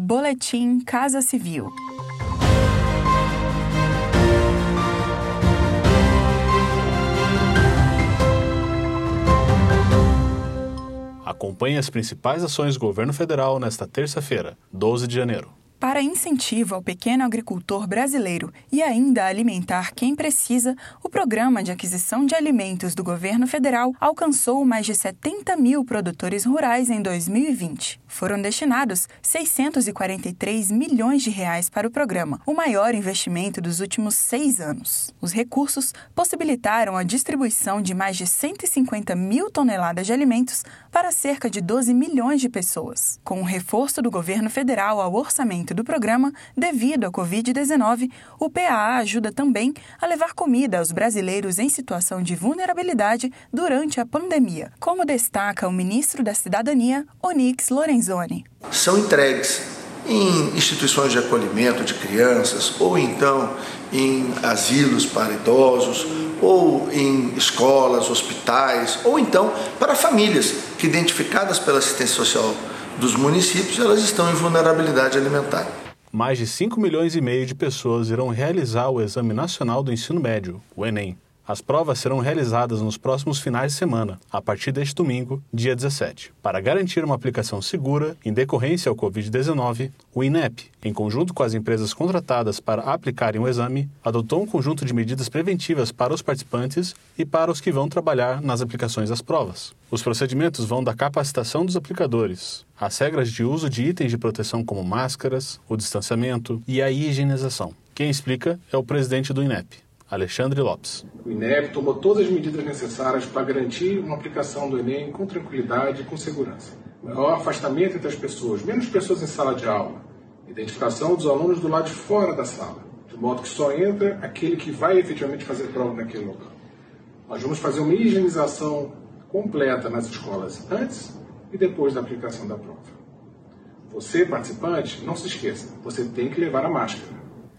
Boletim Casa Civil. Acompanhe as principais ações do governo federal nesta terça-feira, 12 de janeiro. Para incentivo ao pequeno agricultor brasileiro e ainda alimentar quem precisa, o Programa de Aquisição de Alimentos do Governo Federal alcançou mais de 70 mil produtores rurais em 2020. Foram destinados 643 milhões de reais para o programa, o maior investimento dos últimos seis anos. Os recursos possibilitaram a distribuição de mais de 150 mil toneladas de alimentos para cerca de 12 milhões de pessoas. Com o reforço do governo federal ao orçamento do programa, devido à Covid-19, o PAA ajuda também a levar comida aos brasileiros em situação de vulnerabilidade durante a pandemia, como destaca o ministro da Cidadania, Onix Lorenzoni. São entregues em instituições de acolhimento de crianças ou então em asilos para idosos ou em escolas, hospitais ou então para famílias que identificadas pela assistência social dos municípios, elas estão em vulnerabilidade alimentar. Mais de 5 milhões e meio de pessoas irão realizar o Exame Nacional do Ensino Médio, o Enem. As provas serão realizadas nos próximos finais de semana, a partir deste domingo, dia 17. Para garantir uma aplicação segura em decorrência ao Covid-19, o INEP, em conjunto com as empresas contratadas para aplicarem o exame, adotou um conjunto de medidas preventivas para os participantes e para os que vão trabalhar nas aplicações das provas. Os procedimentos vão da capacitação dos aplicadores, as regras de uso de itens de proteção como máscaras, o distanciamento e a higienização. Quem explica é o presidente do INEP, Alexandre Lopes. O INEP tomou todas as medidas necessárias para garantir uma aplicação do Enem com tranquilidade e com segurança. Maior afastamento entre as pessoas, menos pessoas em sala de aula, identificação dos alunos do lado de fora da sala, de modo que só entra aquele que vai efetivamente fazer prova naquele local. Nós vamos fazer uma higienização completa nas escolas antes e depois da aplicação da prova. Você, participante, não se esqueça, você tem que levar a máscara.